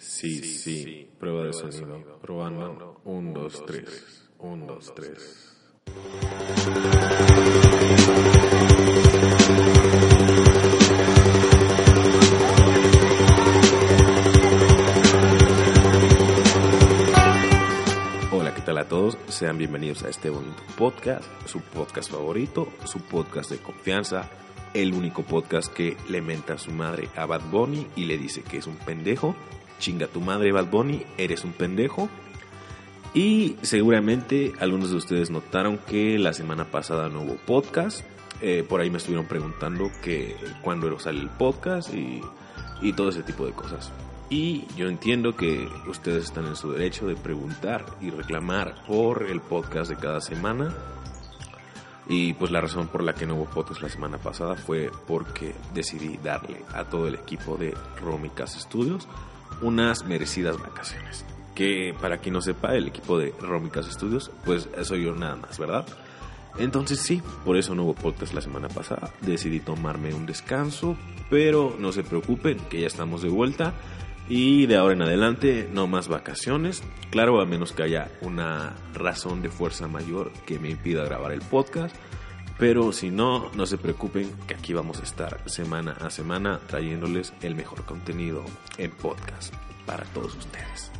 Sí, sí, prueba de sonido. Probando. 1, 2, 3. 1, 2, 3. Hola, ¿qué tal a todos? Sean bienvenidos a este bonito podcast, su podcast favorito, su podcast de confianza, el único podcast que le menta a su madre a Bad Bunny y le dice que es un pendejo. Chinga tu madre, Bad Bunny, eres un pendejo. Y seguramente algunos de ustedes notaron que la semana pasada no hubo podcast. Eh, por ahí me estuvieron preguntando que cuándo sale el podcast y, y todo ese tipo de cosas. Y yo entiendo que ustedes están en su derecho de preguntar y reclamar por el podcast de cada semana. Y pues la razón por la que no hubo podcast la semana pasada fue porque decidí darle a todo el equipo de Romicas Studios unas merecidas vacaciones. Que para quien no sepa, el equipo de Romicas Studios, pues soy yo nada más, ¿verdad? Entonces sí, por eso no hubo podcast la semana pasada. Decidí tomarme un descanso, pero no se preocupen, que ya estamos de vuelta. Y de ahora en adelante, no más vacaciones. Claro, a menos que haya una razón de fuerza mayor que me impida grabar el podcast. Pero si no, no se preocupen que aquí vamos a estar semana a semana trayéndoles el mejor contenido en podcast para todos ustedes.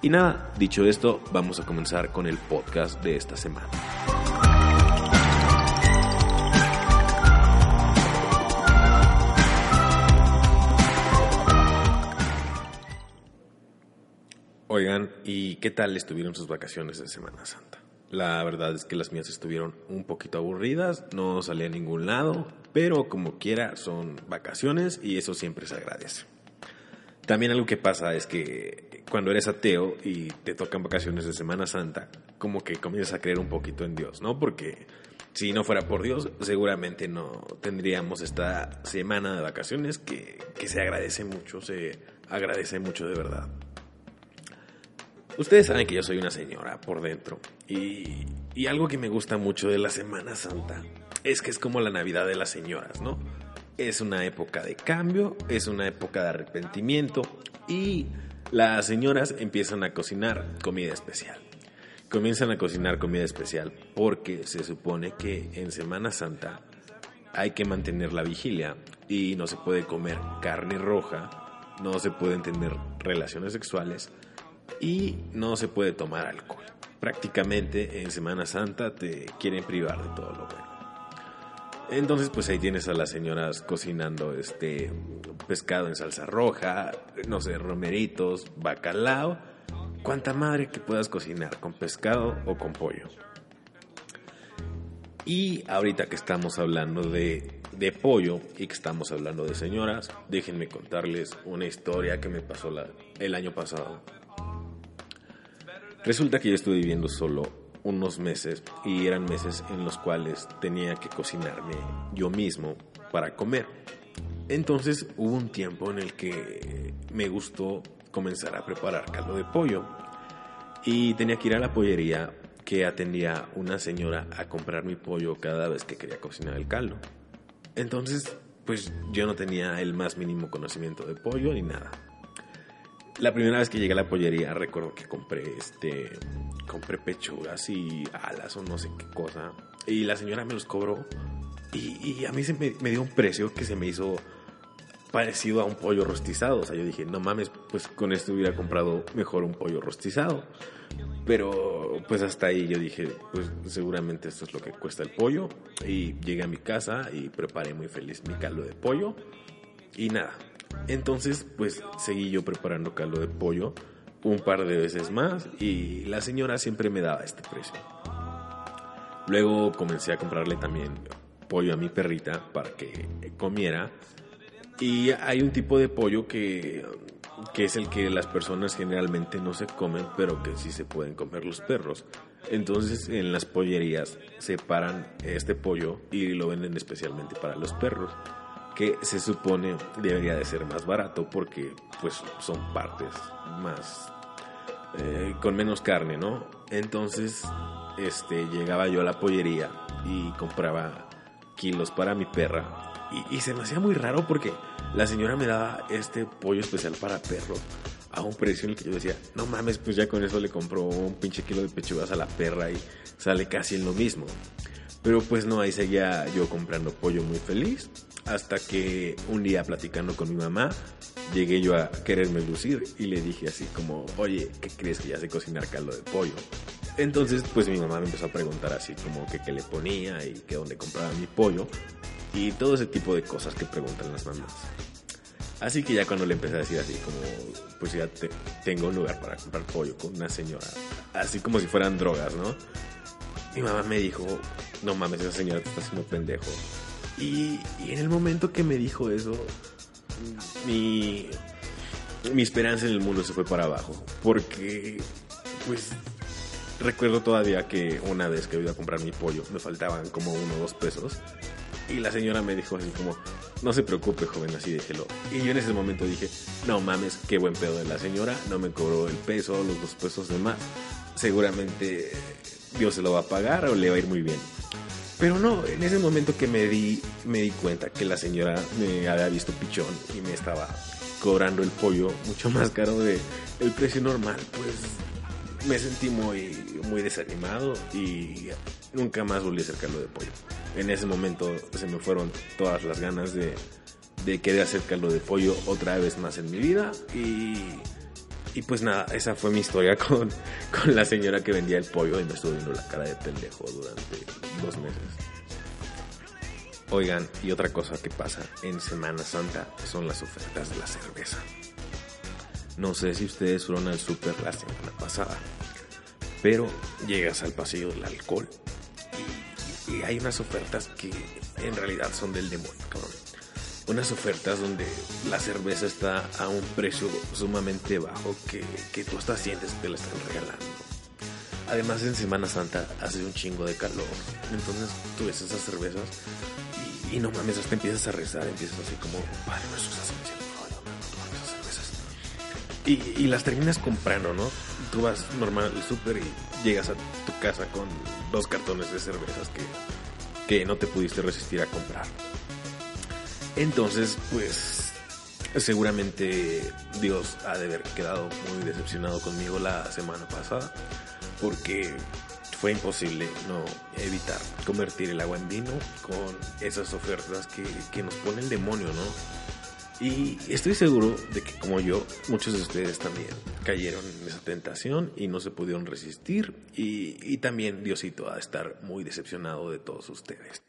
Y nada, dicho esto, vamos a comenzar con el podcast de esta semana. Oigan, ¿y qué tal estuvieron sus vacaciones de Semana Santa? La verdad es que las mías estuvieron un poquito aburridas, no salí a ningún lado, pero como quiera son vacaciones y eso siempre se agradece. También algo que pasa es que cuando eres ateo y te tocan vacaciones de Semana Santa, como que comienzas a creer un poquito en Dios, ¿no? Porque si no fuera por Dios, seguramente no tendríamos esta semana de vacaciones que, que se agradece mucho, se agradece mucho de verdad. Ustedes saben que yo soy una señora por dentro y, y, algo que me gusta mucho de la Semana Santa es que es como la Navidad de las señoras, ¿no? Es una época de cambio, es una época de arrepentimiento y las señoras empiezan a cocinar comida especial. Comienzan a cocinar comida especial porque se supone que en Semana Santa hay que mantener la vigilia y no se puede comer carne roja, no se pueden tener relaciones sexuales y no se puede tomar alcohol. Prácticamente en Semana Santa te quieren privar de todo lo bueno. Entonces, pues ahí tienes a las señoras cocinando este pescado en salsa roja, no sé, romeritos, bacalao, cuánta madre que puedas cocinar con pescado o con pollo. Y ahorita que estamos hablando de, de pollo y que estamos hablando de señoras, déjenme contarles una historia que me pasó el año pasado. Resulta que yo estuve viviendo solo unos meses y eran meses en los cuales tenía que cocinarme yo mismo para comer. Entonces hubo un tiempo en el que me gustó comenzar a preparar caldo de pollo y tenía que ir a la pollería que atendía una señora a comprar mi pollo cada vez que quería cocinar el caldo. Entonces, pues yo no tenía el más mínimo conocimiento de pollo ni nada. La primera vez que llegué a la pollería recuerdo que compré este compré pechugas y alas o no sé qué cosa y la señora me los cobró y, y a mí se me, me, dio un precio que se me hizo parecido a un pollo rostizado. O sea, yo dije, no mames, pues con esto hubiera comprado mejor un pollo rostizado. Pero pues hasta ahí yo dije, pues seguramente esto es lo que cuesta el pollo. Y llegué a mi casa y preparé muy feliz mi caldo de pollo. Y nada, entonces, pues seguí yo preparando caldo de pollo un par de veces más y la señora siempre me daba este precio. Luego comencé a comprarle también pollo a mi perrita para que comiera. Y hay un tipo de pollo que que es el que las personas generalmente no se comen, pero que sí se pueden comer los perros. Entonces en las pollerías separan este pollo y lo venden especialmente para los perros, que se supone debería de ser más barato porque pues son partes más eh, con menos carne, ¿no? Entonces este llegaba yo a la pollería y compraba kilos para mi perra y, y se me hacía muy raro porque la señora me daba este pollo especial para perro a un precio en el que yo decía, no mames, pues ya con eso le compro un pinche kilo de pechugas a la perra y sale casi en lo mismo. Pero pues no, ahí seguía yo comprando pollo muy feliz. Hasta que un día platicando con mi mamá, llegué yo a quererme lucir y le dije así como, oye, ¿qué crees que ya sé cocinar caldo de pollo? Entonces pues mi mamá me empezó a preguntar así como que qué le ponía y que dónde compraba mi pollo y todo ese tipo de cosas que preguntan las mamás. Así que ya cuando le empecé a decir así como, pues ya tengo un lugar para comprar pollo con una señora, así como si fueran drogas, ¿no? Mi mamá me dijo, no mames, esa señora te está haciendo pendejo. Y, y en el momento que me dijo eso, mi, mi esperanza en el mundo se fue para abajo. Porque, pues, recuerdo todavía que una vez que iba a comprar mi pollo, me faltaban como uno o dos pesos. Y la señora me dijo así como, no se preocupe, joven, así déjelo. Y yo en ese momento dije, no mames, qué buen pedo de la señora, no me cobró el peso, los dos pesos de más. Seguramente Dios se lo va a pagar o le va a ir muy bien. Pero no, en ese momento que me di, me di cuenta que la señora me había visto pichón y me estaba cobrando el pollo mucho más caro de el precio normal, pues me sentí muy, muy desanimado y nunca más volví a acercarlo de pollo. En ese momento se me fueron todas las ganas de, de querer hacer caldo de pollo otra vez más en mi vida y, y pues nada, esa fue mi historia con, con la señora que vendía el pollo y me estuvo viendo la cara de pendejo durante dos meses. Oigan, y otra cosa que pasa en Semana Santa son las ofertas de la cerveza. No sé si ustedes fueron al super la semana pasada, pero llegas al pasillo del alcohol y hay unas ofertas que en realidad son del demonio, cabrón. Unas ofertas donde la cerveza está a un precio sumamente bajo que, que tú hasta sientes que la están regalando. Además en Semana Santa hace un chingo de calor. Entonces tú ves esas cervezas y, no mames, hasta empiezas a rezar, empiezas así como, Padre en esas cervezas. Y, y las terminas comprando, ¿no? Tú vas normal al súper y llegas a tu casa con dos cartones de cervezas que, que no te pudiste resistir a comprar. Entonces, pues seguramente Dios ha de haber quedado muy decepcionado conmigo la semana pasada porque fue imposible no evitar convertir el agua en vino con esas ofertas que, que nos pone el demonio, ¿no? Y estoy seguro de que como yo, muchos de ustedes también cayeron en esa tentación y no se pudieron resistir. Y, también Diosito ha de estar muy decepcionado de todos ustedes.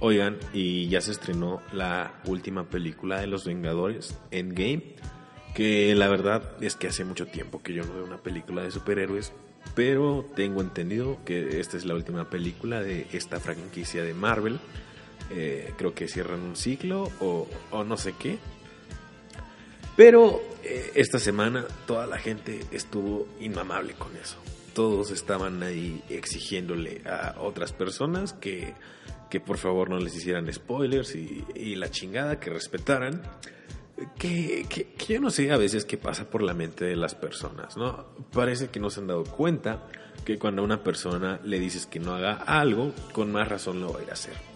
Oigan, y ya se estrenó la última película de Los Vengadores, Endgame que la verdad es que hace mucho tiempo que yo no veo una película de superhéroes, pero tengo entendido que esta es la última película de esta franquicia de Marvel. Eh, creo que cierran un ciclo o, no sé qué. Pero eh, esta semana toda la gente estuvo inmamable con eso. Todos estaban ahí exigiéndole a otras personas que, que por favor no les hicieran spoilers y, la chingada, que respetaran que, que, yo no sé a veces qué pasa por la mente de las personas, ¿no? Parece que no se han dado cuenta que cuando a una persona le dices que no haga algo, con más razón lo va a ir a hacer.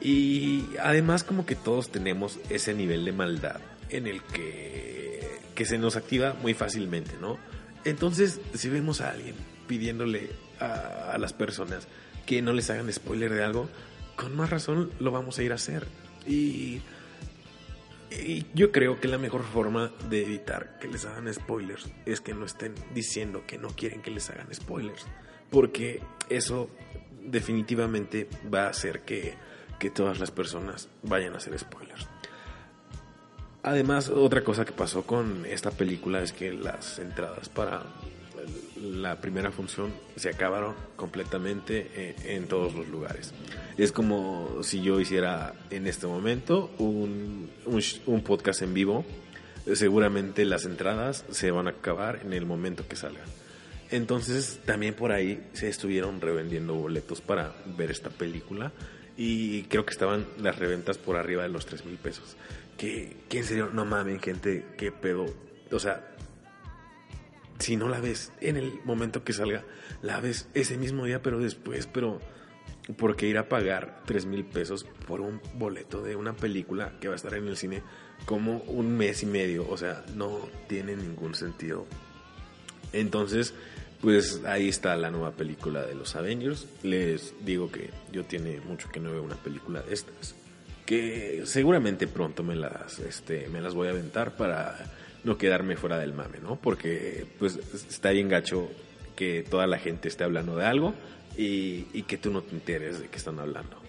Y además como que todos tenemos ese nivel de maldad en el que, que se nos activa muy fácilmente, ¿no? Entonces, si vemos a alguien pidiéndole a, las personas que no les hagan spoiler de algo, con más razón lo vamos a ir a hacer. Y yo creo que la mejor forma de evitar que les hagan spoilers es que no estén diciendo que no quieren que les hagan spoilers. Porque eso definitivamente va a hacer que, que todas las personas vayan a hacer spoilers. Además, otra cosa que pasó con esta película es que las entradas para la primera función se acabaron completamente eh, en, todos los lugares. Es como si yo hiciera en este momento un, un, podcast en vivo. Seguramente las entradas se van a acabar en el momento que salgan. Entonces también por ahí se estuvieron revendiendo boletos para ver esta película y creo que estaban las reventas por arriba de los 3 mil pesos. Que, que en serio, no mames, gente, qué pedo. O sea, si no la ves en el momento que salga, la ves ese mismo día, pero después, pero porque ir a pagar 3 mil pesos por un boleto de una película que va a estar en el cine como un mes y medio, o sea, no tiene ningún sentido. Entonces, pues ahí está la nueva película de los Avengers. Les digo que yo tiene mucho que no veo una película de estas que seguramente pronto me las, este, me las voy a aventar para no quedarme fuera del mame, ¿no? Porque pues está bien gacho que toda la gente esté hablando de algo y, que tú no te enteres de qué están hablando.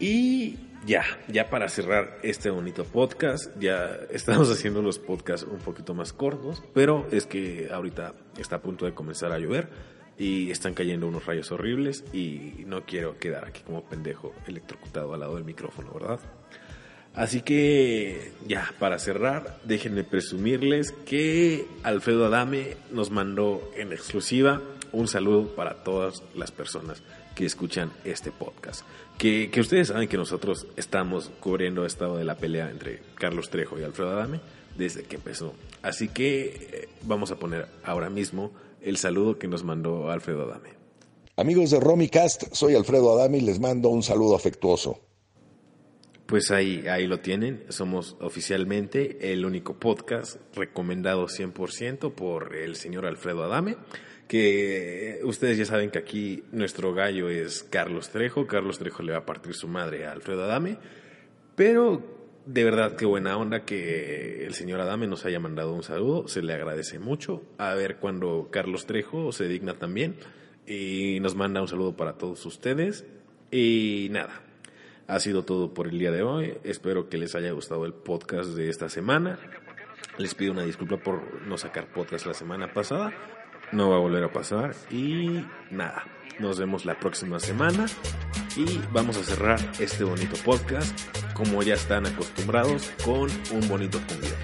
Y ya, ya para cerrar este bonito podcast, ya estamos haciendo los podcasts un poquito más cortos, pero es que ahorita está a punto de comenzar a llover y están cayendo unos rayos horribles y no quiero quedar aquí como pendejo electrocutado al lado del micrófono, ¿verdad? Así que ya, para cerrar, déjenme presumirles que Alfredo Adame nos mandó en exclusiva un saludo para todas las personas que escuchan este podcast. Que, que ustedes saben que nosotros estamos cubriendo estado de la pelea entre Carlos Trejo y Alfredo Adame desde que empezó. Así que eh, vamos a poner ahora mismo el saludo que nos mandó Alfredo Adame. Amigos de Romicast, soy Alfredo Adame y les mando un saludo afectuoso. Pues ahí, ahí lo tienen, somos oficialmente el único podcast recomendado 100% por el señor Alfredo Adame, que ustedes ya saben que aquí nuestro gallo es Carlos Trejo, Carlos Trejo le va a partir su madre a Alfredo Adame, pero de verdad, qué buena onda que el señor Adame nos haya mandado un saludo. Se le agradece mucho. A ver cuando Carlos Trejo se digna también. Y nos manda un saludo para todos ustedes. Y nada, ha sido todo por el día de hoy. Espero que les haya gustado el podcast de esta semana. Les pido una disculpa por no sacar podcast la semana pasada. No va a volver a pasar. Y nada, nos vemos la próxima semana y vamos a cerrar este bonito podcast como ya están acostumbrados con un bonito cumbión.